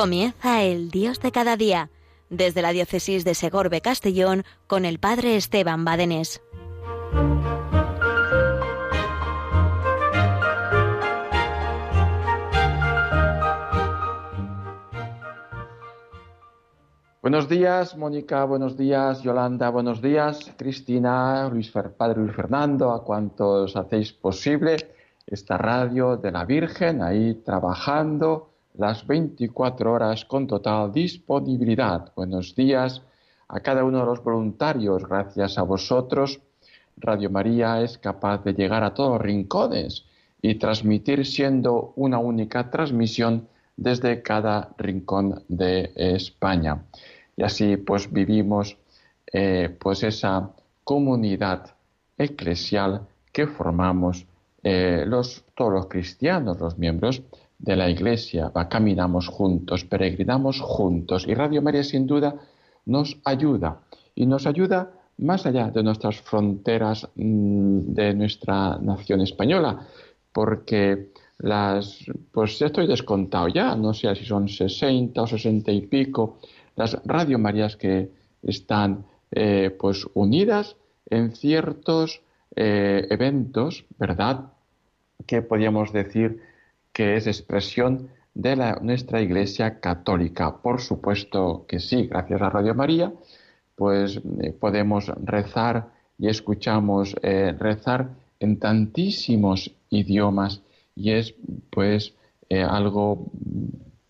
Comienza el Dios de cada día, desde la diócesis de Segorbe Castellón con el Padre Esteban Badenés. Buenos días, Mónica, buenos días, Yolanda, buenos días, Cristina, Luis Padre Luis Fernando, a cuantos hacéis posible esta radio de la Virgen ahí trabajando las 24 horas con total disponibilidad. Buenos días a cada uno de los voluntarios. Gracias a vosotros, Radio María es capaz de llegar a todos los rincones y transmitir siendo una única transmisión desde cada rincón de España. Y así pues vivimos eh, pues esa comunidad eclesial que formamos eh, los, todos los cristianos, los miembros de la Iglesia, va, caminamos juntos, peregrinamos juntos. Y Radio María sin duda nos ayuda. Y nos ayuda más allá de nuestras fronteras mm, de nuestra nación española, porque las, pues ya estoy descontado ya, no sé si son 60 o 60 y pico, las Radio Marías que están eh, pues unidas en ciertos eh, eventos, ¿verdad? Que podríamos decir que es expresión de la, nuestra Iglesia católica. Por supuesto que sí, gracias a Radio María, pues eh, podemos rezar y escuchamos rezar en tantísimos idiomas y es pues eh, algo,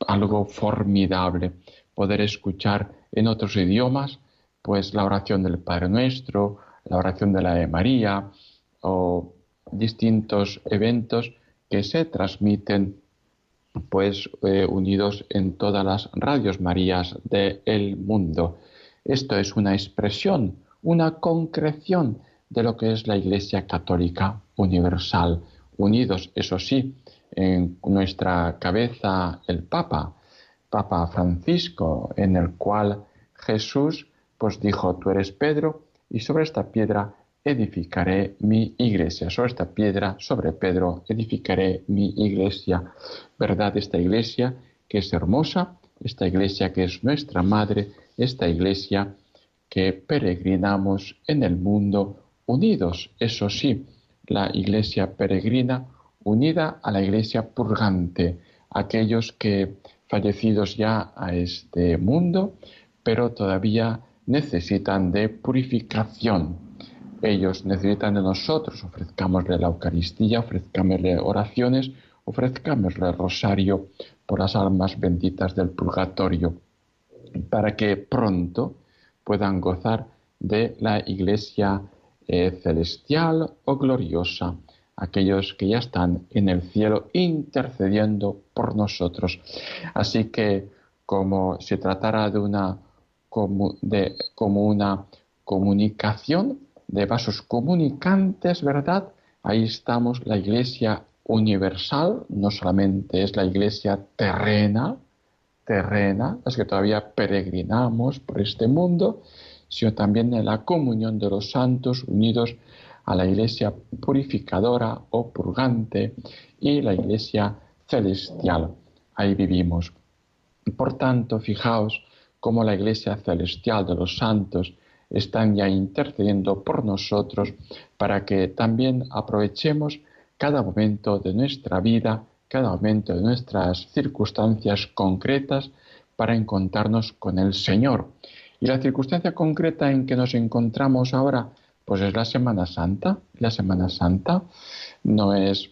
algo formidable poder escuchar en otros idiomas pues la oración del Padre Nuestro, la oración de la de María o distintos eventos que se transmiten pues eh, unidos en todas las radios Marías del mundo. Esto es una expresión, una concreción de lo que es la Iglesia Católica Universal, unidos, eso sí, en nuestra cabeza el Papa, Papa Francisco, en el cual Jesús pues dijo, tú eres Pedro y sobre esta piedra edificaré mi iglesia, sobre esta piedra, sobre Pedro, edificaré mi iglesia. ¿Verdad? Esta iglesia que es hermosa, esta iglesia que es nuestra madre, esta iglesia que peregrinamos en el mundo unidos, eso sí, la iglesia peregrina unida a la iglesia purgante, aquellos que fallecidos ya a este mundo, pero todavía necesitan de purificación. Ellos necesitan de nosotros, ofrezcámosle la Eucaristía, ofrezcámosle oraciones, ofrezcámosle el rosario por las almas benditas del purgatorio, para que pronto puedan gozar de la iglesia eh, celestial o gloriosa, aquellos que ya están en el cielo intercediendo por nosotros. Así que como se tratara de una, de, como una comunicación de vasos comunicantes, ¿verdad? Ahí estamos la iglesia universal, no solamente es la iglesia terrena, terrena, las que todavía peregrinamos por este mundo, sino también en la comunión de los santos unidos a la iglesia purificadora o purgante y la iglesia celestial. Ahí vivimos. Por tanto, fijaos cómo la iglesia celestial de los santos están ya intercediendo por nosotros para que también aprovechemos cada momento de nuestra vida, cada momento de nuestras circunstancias concretas para encontrarnos con el Señor. Y la circunstancia concreta en que nos encontramos ahora, pues es la Semana Santa. La Semana Santa no es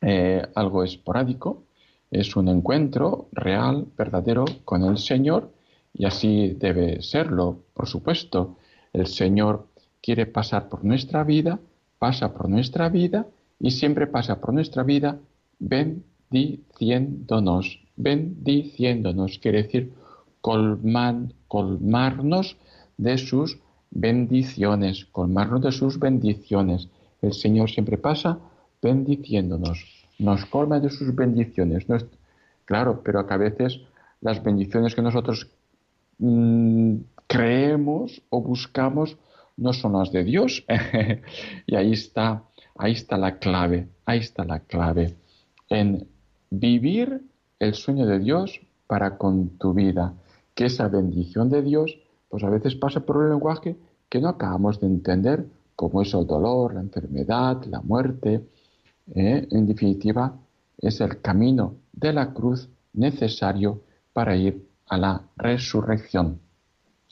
eh, algo esporádico, es un encuentro real, verdadero con el Señor y así debe serlo, por supuesto. El Señor quiere pasar por nuestra vida, pasa por nuestra vida y siempre pasa por nuestra vida bendiciéndonos, bendiciéndonos, quiere decir colmarnos de sus bendiciones, colmarnos de sus bendiciones. El Señor siempre pasa bendiciéndonos, nos colma de sus bendiciones. Claro, pero a veces las bendiciones que nosotros mm, creemos o buscamos no son las de Dios. y ahí está, ahí está la clave, ahí está la clave en vivir el sueño de Dios para con tu vida. Que esa bendición de Dios, pues a veces pasa por un lenguaje que no acabamos de entender, como es el dolor, la enfermedad, la muerte. ¿eh? En definitiva, es el camino de la cruz necesario para ir a la resurrección.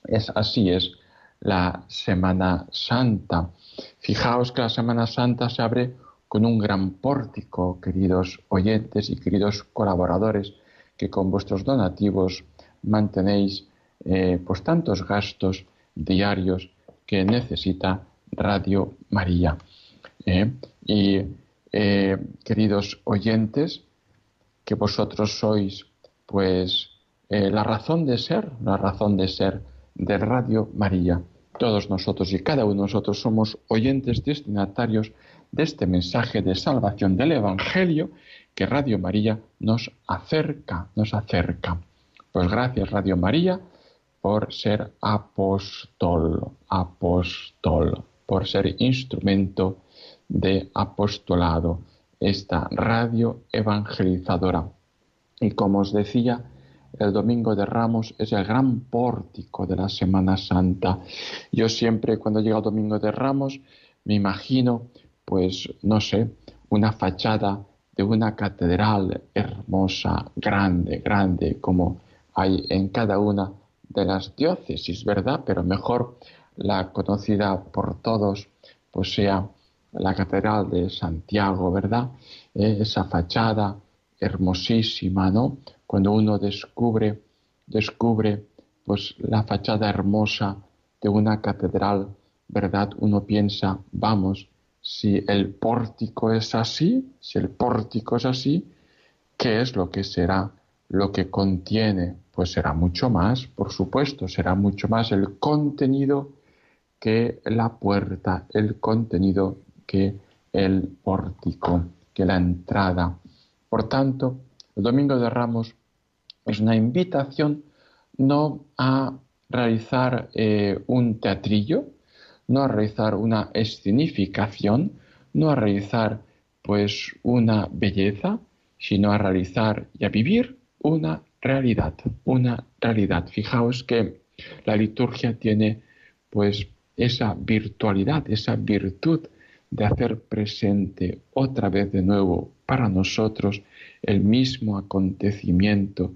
Es así es la Semana Santa. Fijaos que la Semana Santa se abre con un gran pórtico, queridos oyentes y queridos colaboradores, que con vuestros donativos mantenéis eh, pues tantos gastos diarios que necesita Radio María. ¿eh? y eh, queridos oyentes, que vosotros sois pues la razón de ser, la razón de ser de Radio María. Todos nosotros y cada uno de nosotros somos oyentes destinatarios de este mensaje de salvación del Evangelio que Radio María nos acerca, nos acerca. Pues gracias Radio María por ser apóstol, apóstol, por ser instrumento de apostolado, esta radio evangelizadora. Y como os decía, el Domingo de Ramos es el gran pórtico de la Semana Santa. Yo siempre cuando llega el Domingo de Ramos me imagino, pues no sé, una fachada de una catedral hermosa, grande, grande, como hay en cada una de las diócesis, ¿verdad? Pero mejor la conocida por todos, pues sea la catedral de Santiago, ¿verdad? Eh, esa fachada hermosísima, ¿no? Cuando uno descubre, descubre, pues la fachada hermosa de una catedral, ¿verdad? Uno piensa, vamos, si el pórtico es así, si el pórtico es así, ¿qué es lo que será lo que contiene? Pues será mucho más, por supuesto, será mucho más el contenido que la puerta, el contenido que el pórtico, que la entrada. Por tanto, el Domingo de Ramos es una invitación no a realizar eh, un teatrillo, no a realizar una escenificación, no a realizar pues una belleza, sino a realizar y a vivir una realidad, una realidad. Fijaos que la liturgia tiene pues esa virtualidad, esa virtud de hacer presente otra vez de nuevo para nosotros el mismo acontecimiento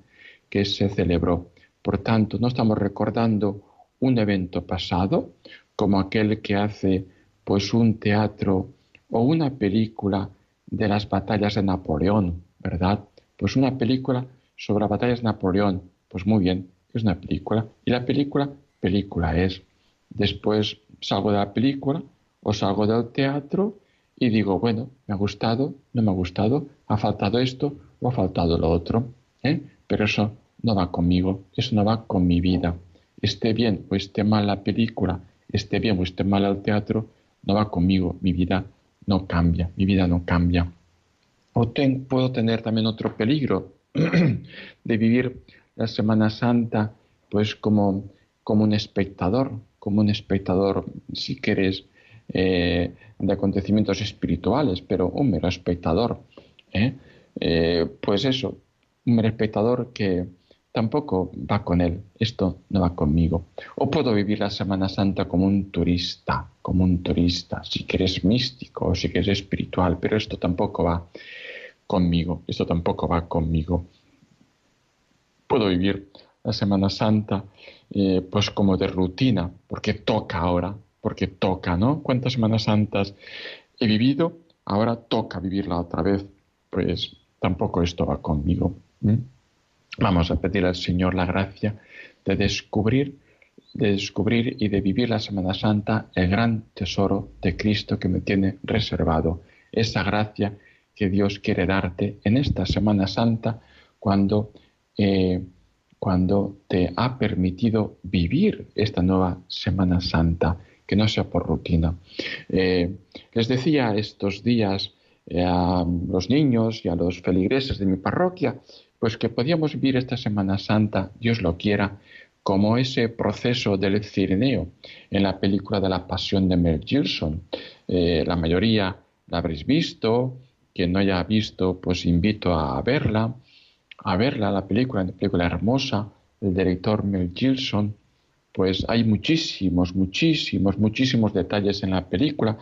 que se celebró. Por tanto, no estamos recordando un evento pasado, como aquel que hace pues un teatro o una película de las batallas de Napoleón, ¿verdad? Pues una película sobre las batallas de Napoleón, pues muy bien, es una película. Y la película, película es. Después salgo de la película o salgo del teatro y digo, bueno, me ha gustado, no me ha gustado, ha faltado esto o ha faltado lo otro. ¿eh? Pero eso no va conmigo, eso no va con mi vida. Esté bien o esté mal la película, esté bien o esté mal el teatro, no va conmigo, mi vida no cambia, mi vida no cambia. O puedo tener también otro peligro de vivir la Semana Santa pues como, como un espectador, como un espectador, si quieres, eh, de acontecimientos espirituales, pero un mero espectador. ¿eh? Eh, pues eso, un espectador que, tampoco va con él, esto no va conmigo. O puedo vivir la Semana Santa como un turista, como un turista, si quieres místico o si quieres espiritual, pero esto tampoco va conmigo, esto tampoco va conmigo. Puedo vivir la Semana Santa eh, pues como de rutina, porque toca ahora, porque toca, ¿no? ¿Cuántas Semanas Santas he vivido? Ahora toca vivirla otra vez, pues tampoco esto va conmigo. Vamos a pedir al Señor la gracia de descubrir, de descubrir y de vivir la Semana Santa el gran tesoro de Cristo que me tiene reservado. Esa gracia que Dios quiere darte en esta Semana Santa cuando, eh, cuando te ha permitido vivir esta nueva Semana Santa, que no sea por rutina. Eh, les decía estos días eh, a los niños y a los feligreses de mi parroquia pues que podíamos vivir esta Semana Santa, Dios lo quiera, como ese proceso del Cireneo en la película de la Pasión de Mel Gibson. Eh, la mayoría la habréis visto, quien no haya visto, pues invito a verla. a verla, la película, una película hermosa, el director Mel Gilson, pues hay muchísimos, muchísimos, muchísimos detalles en la película,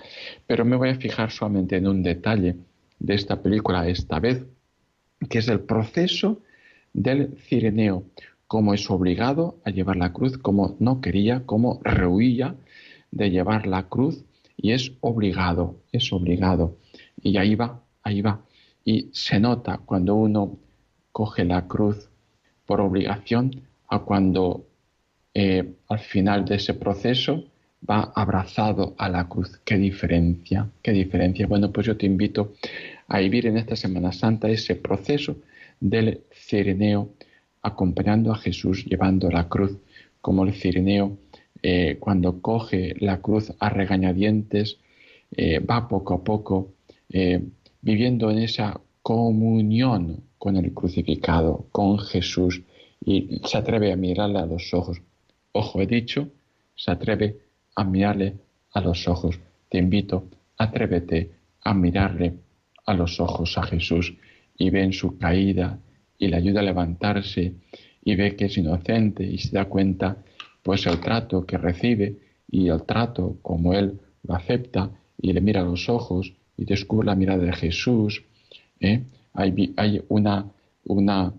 pero me voy a fijar solamente en un detalle de esta película esta vez, que es el proceso del cireneo, cómo es obligado a llevar la cruz, cómo no quería, cómo rehuía de llevar la cruz y es obligado, es obligado. Y ahí va, ahí va. Y se nota cuando uno coge la cruz por obligación a cuando eh, al final de ese proceso va abrazado a la cruz. ¿Qué diferencia? ¿Qué diferencia? Bueno, pues yo te invito a vivir en esta Semana Santa ese proceso del cireneo, acompañando a Jesús llevando la cruz, como el cireneo eh, cuando coge la cruz a regañadientes, eh, va poco a poco eh, viviendo en esa comunión con el crucificado, con Jesús, y se atreve a mirarle a los ojos. Ojo, he dicho, se atreve a mirarle a los ojos. Te invito, atrévete a mirarle a los ojos a Jesús y ve en su caída y le ayuda a levantarse y ve que es inocente y se da cuenta pues el trato que recibe y el trato como él lo acepta y le mira a los ojos y descubre la mirada de Jesús. ¿eh? Hay, hay una, una,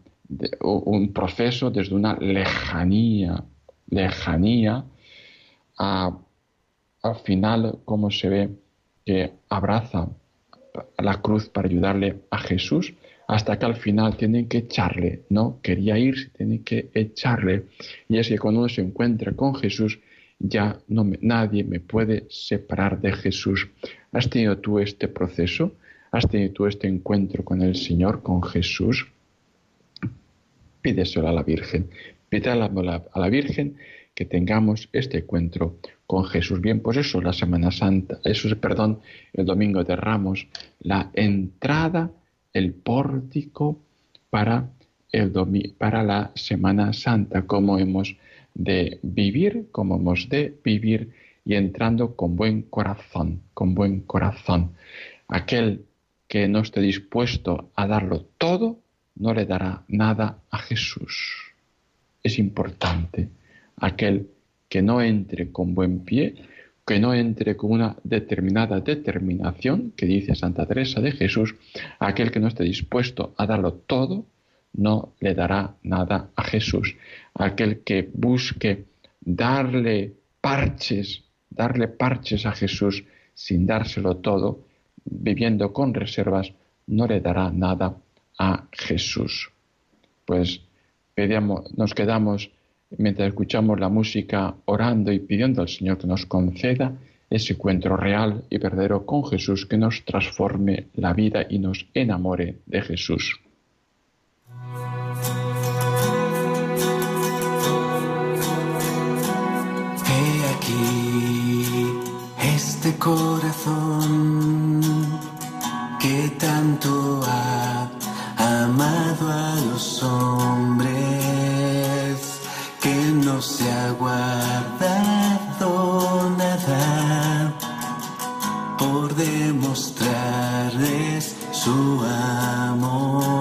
un proceso desde una lejanía, lejanía, a, al final como se ve que abraza la cruz para ayudarle a Jesús, hasta que al final tienen que echarle, ¿no? Quería irse, tienen que echarle. Y es que cuando uno se encuentra con Jesús, ya no nadie me puede separar de Jesús. ¿Has tenido tú este proceso? ¿Has tenido tú este encuentro con el Señor, con Jesús? Pídeselo a la Virgen. Pídele a la Virgen que tengamos este encuentro con Jesús. Bien, pues eso, la Semana Santa, eso es, perdón, el Domingo de Ramos, la entrada, el pórtico para, el para la Semana Santa, cómo hemos de vivir, cómo hemos de vivir y entrando con buen corazón, con buen corazón. Aquel que no esté dispuesto a darlo todo, no le dará nada a Jesús. Es importante. Aquel que no entre con buen pie, que no entre con una determinada determinación, que dice Santa Teresa de Jesús, aquel que no esté dispuesto a darlo todo, no le dará nada a Jesús. Aquel que busque darle parches, darle parches a Jesús sin dárselo todo, viviendo con reservas, no le dará nada a Jesús. Pues nos quedamos mientras escuchamos la música orando y pidiendo al Señor que nos conceda ese encuentro real y verdadero con Jesús que nos transforme la vida y nos enamore de Jesús. He aquí este corazón que tanto ha amado a los hombres no se ha guardado nada por demostrarles su amor.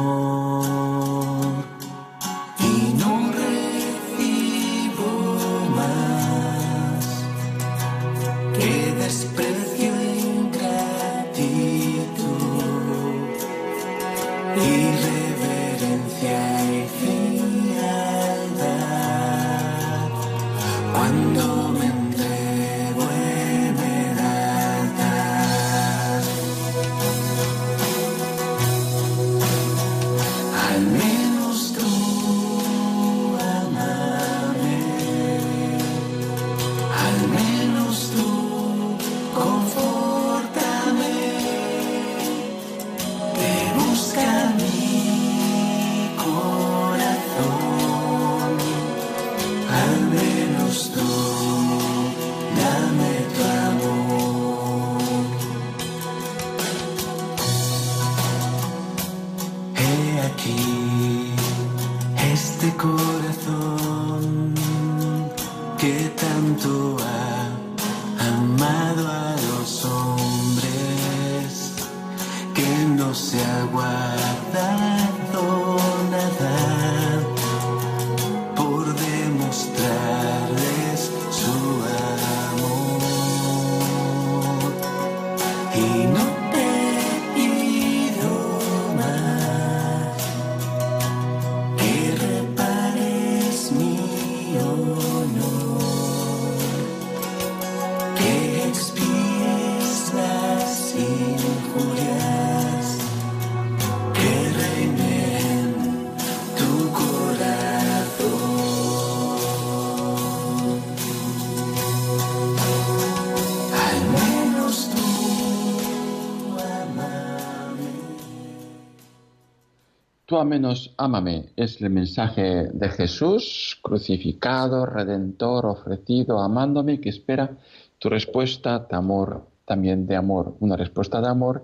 A menos ámame es el mensaje de Jesús, crucificado, redentor, ofrecido, amándome, que espera tu respuesta de amor, también de amor, una respuesta de amor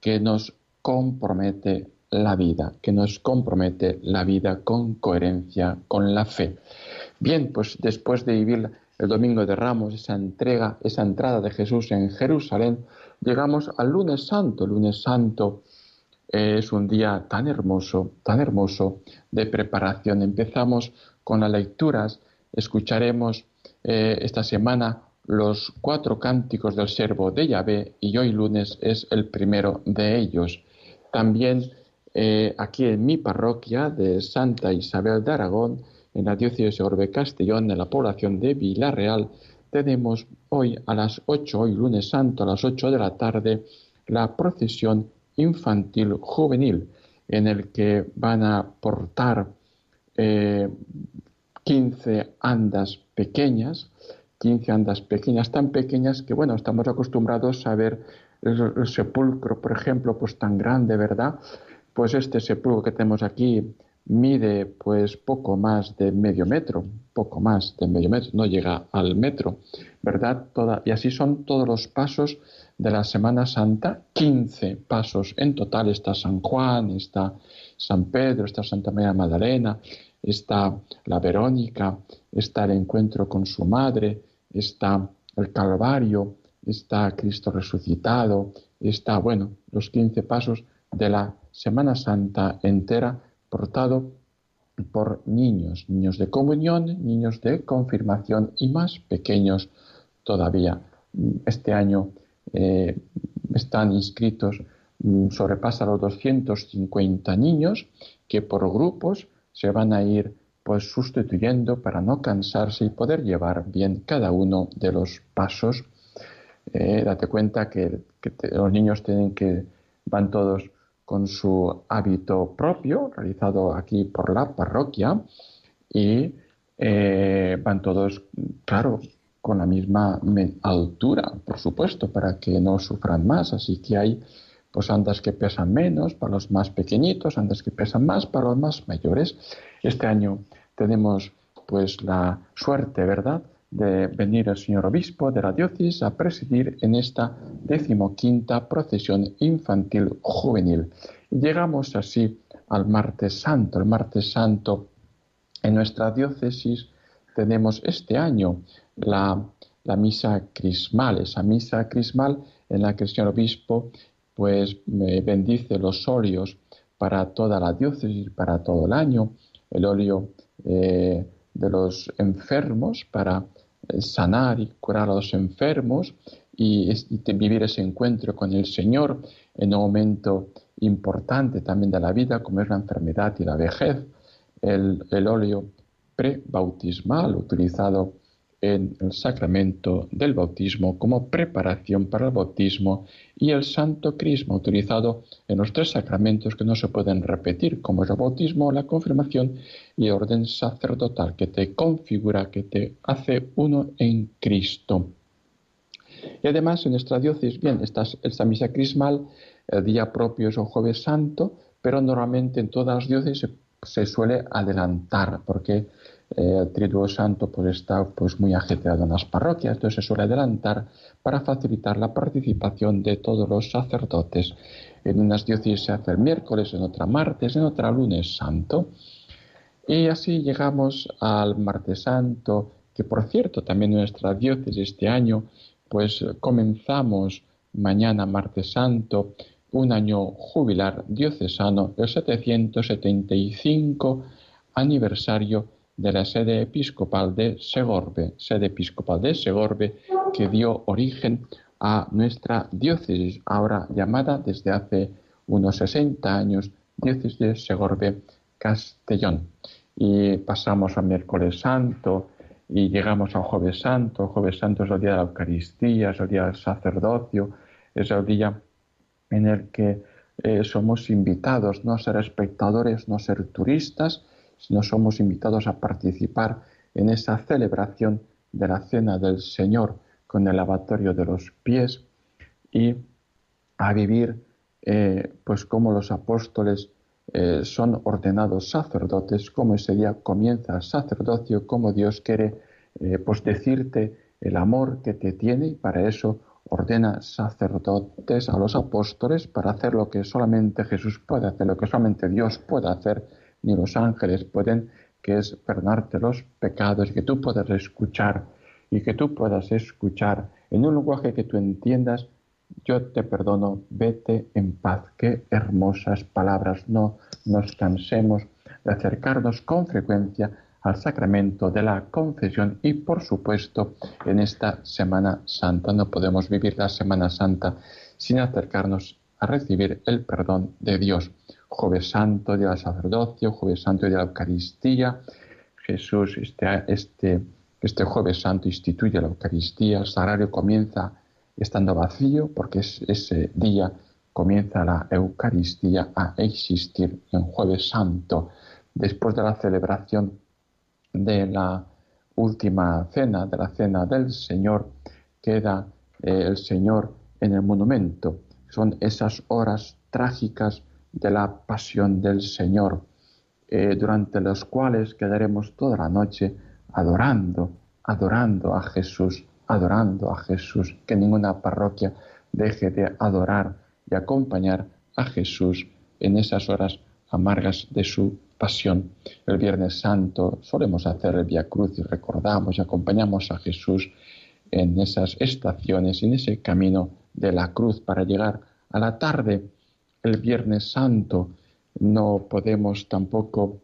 que nos compromete la vida, que nos compromete la vida con coherencia, con la fe. Bien, pues después de vivir el Domingo de Ramos, esa entrega, esa entrada de Jesús en Jerusalén, llegamos al lunes santo, el lunes santo es un día tan hermoso, tan hermoso de preparación. Empezamos con las lecturas, escucharemos eh, esta semana los cuatro cánticos del servo de Yahvé y hoy lunes es el primero de ellos. También eh, aquí en mi parroquia de Santa Isabel de Aragón, en la diócesis de Orbe Castellón, en la población de Villarreal, tenemos hoy a las 8, hoy lunes santo, a las 8 de la tarde, la procesión infantil juvenil en el que van a portar 15 eh, andas pequeñas, 15 andas pequeñas, tan pequeñas que, bueno, estamos acostumbrados a ver el, sepulcro, por ejemplo, pues tan grande, ¿verdad? Pues este sepulcro que tenemos aquí mide pues poco más de medio metro, poco más de medio metro, no llega al metro, ¿verdad? Toda, y así son todos los pasos de la Semana Santa, 15 pasos en total. Está San Juan, está San Pedro, está Santa María Magdalena, está la Verónica, está el encuentro con su madre, está el Calvario, está Cristo resucitado, está, bueno, los 15 pasos de la Semana Santa entera portado por niños, niños de comunión, niños de confirmación y más pequeños todavía. Este año eh, están inscritos, mm, sobrepasa los 250 niños que por grupos se van a ir pues sustituyendo para no cansarse y poder llevar bien cada uno de los pasos. Eh, date cuenta que, los niños tienen que van todos con su hábito propio realizado aquí por la parroquia y eh, van todos, claro, con la misma altura, por supuesto, para que no sufran más. Así que hay pues andas que pesan menos para los más pequeñitos, andas que pesan más para los más mayores. Este año tenemos pues la suerte, ¿verdad?, de venir el señor obispo de la diócesis a presidir en esta decimoquinta procesión infantil juvenil. llegamos así al martes santo. El martes santo en nuestra diócesis tenemos este año la, misa crismal, esa misa crismal en la que el señor obispo pues bendice los óleos para toda la diócesis, para todo el año, el óleo eh, de los enfermos para sanar y curar a los enfermos y, vivir ese encuentro con el Señor en un momento importante también de la vida como es la enfermedad y la vejez, el, el óleo prebautismal utilizado en el sacramento del bautismo como preparación para el bautismo y el santo crisma utilizado en los tres sacramentos que no se pueden repetir, como es el bautismo, la confirmación y el orden sacerdotal, que te configura, que te hace uno en Cristo. Y además en nuestra diócesis, bien, esta, misa crismal, el día propio es el jueves santo, pero normalmente en todas las diócesis se suele adelantar, porque eh, el Triduo Santo pues, está pues, muy ajetreado en las parroquias, entonces se suele adelantar para facilitar la participación de todos los sacerdotes. En unas diócesis se hace el miércoles, en otra martes, en otra lunes santo. Y así llegamos al martes santo, que por cierto también nuestra diócesis este año, pues comenzamos mañana martes santo un año jubilar diocesano, el 775 aniversario de la sede episcopal de Segorbe, sede episcopal de Segorbe que dio origen a nuestra diócesis, ahora llamada desde hace unos 60 años diócesis de Segorbe Castellón. Y pasamos a miércoles santo y llegamos al jueves santo. Jueves santo es el día de la Eucaristía, es el día del sacerdocio, es el día en el que eh, somos invitados no a ser espectadores, no a ser turistas, sino somos invitados a participar en esa celebración de la cena del Señor con el lavatorio de los pies y a vivir eh, pues como los apóstoles eh, son ordenados sacerdotes, como ese día comienza el sacerdocio, como Dios quiere eh, pues decirte el amor que te tiene y para eso ordena sacerdotes a los apóstoles para hacer lo que solamente Jesús puede hacer, lo que solamente Dios puede hacer, ni los ángeles pueden, que es perdonarte los pecados, que tú puedas escuchar y que tú puedas escuchar en un lenguaje que tú entiendas, yo te perdono, vete en paz. Qué hermosas palabras, no nos cansemos de acercarnos con frecuencia al sacramento de la confesión y por supuesto en esta Semana Santa. No podemos vivir la Semana Santa sin acercarnos a recibir el perdón de Dios. Jueves Santo, día del sacerdocio, Jueves Santo, día de la Eucaristía. Jesús, este, este, este Jueves Santo instituye la Eucaristía, el sagrario comienza estando vacío porque ese día comienza la Eucaristía a existir en Jueves Santo. Después de la celebración de la última cena, de la cena del Señor, queda eh, el Señor en el monumento. Son esas horas trágicas de la pasión del Señor, eh, durante las cuales quedaremos toda la noche adorando, adorando a Jesús, adorando a Jesús, que ninguna parroquia deje de adorar y acompañar a Jesús en esas horas amargas de su pasión. El Viernes Santo solemos hacer el Via Cruz y recordamos y acompañamos a Jesús en esas estaciones, en ese camino de la cruz para llegar a la tarde. El Viernes Santo no podemos tampoco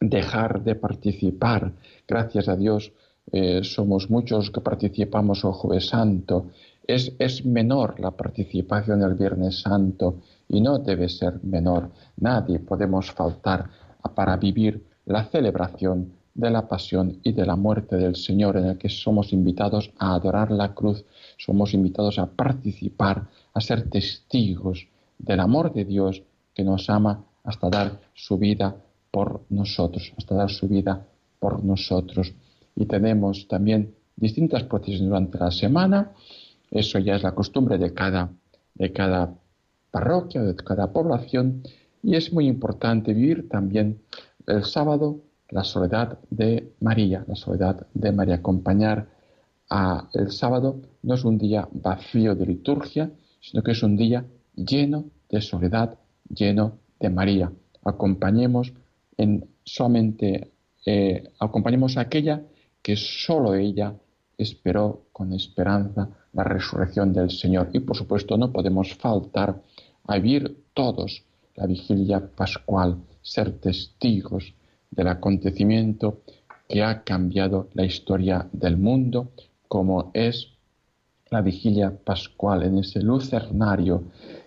dejar de participar. Gracias a Dios eh, somos muchos que participamos el Jueves Santo. Es, es menor la participación el Viernes Santo y no debe ser menor. Nadie podemos faltar para vivir la celebración de la pasión y de la muerte del Señor, en el que somos invitados a adorar la cruz, somos invitados a participar, a ser testigos del amor de Dios que nos ama hasta dar su vida por nosotros, hasta dar su vida por nosotros. Y tenemos también distintas procesiones durante la semana, eso ya es la costumbre de cada, de cada parroquia, de cada población, y es muy importante vivir también el sábado la soledad de María, la soledad de María. Acompañar a el sábado no es un día vacío de liturgia, sino que es un día lleno de soledad, lleno de María. Acompañemos en solamente eh, acompañemos a aquella que solo ella esperó con esperanza la resurrección del Señor. Y por supuesto no podemos faltar a vivir todos la vigilia pascual, ser testigos del acontecimiento que ha cambiado la historia del mundo, como es la vigilia pascual, en ese lucernario,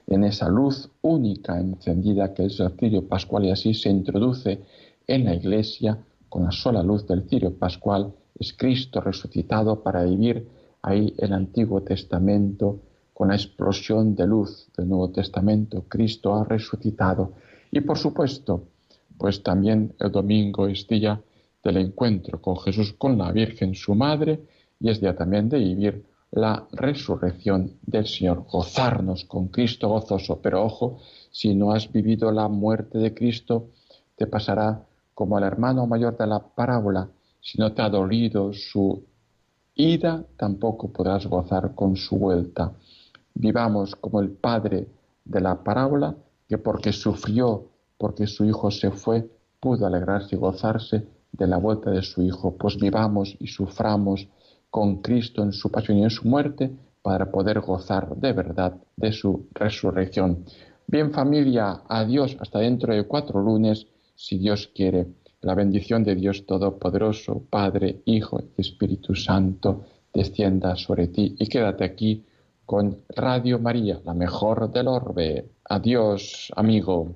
en esa luz única encendida que es el cirio pascual y así se introduce en la iglesia con la sola luz del cirio pascual, es Cristo resucitado para vivir ahí el Antiguo Testamento con la explosión de luz del Nuevo Testamento, Cristo ha resucitado. Y por supuesto, pues también el domingo es día del encuentro con Jesús, con la Virgen, su madre, y es día también de vivir la resurrección del Señor, gozarnos con Cristo gozoso. Pero ojo, si no has vivido la muerte de Cristo, te pasará como al hermano mayor de la parábola. Si no te ha dolido su ida, tampoco podrás gozar con su vuelta vivamos como el padre de la parábola, que porque sufrió, porque su hijo se fue, pudo alegrarse y gozarse de la vuelta de su hijo. Pues vivamos y suframos con Cristo en su pasión y en su muerte para poder gozar de verdad de su resurrección. Bien familia, adiós hasta dentro de cuatro lunes, si Dios quiere. La bendición de Dios Todopoderoso, Padre, Hijo y Espíritu Santo, descienda sobre ti y quédate aquí con Radio María, la mejor del orbe. Adiós, amigo.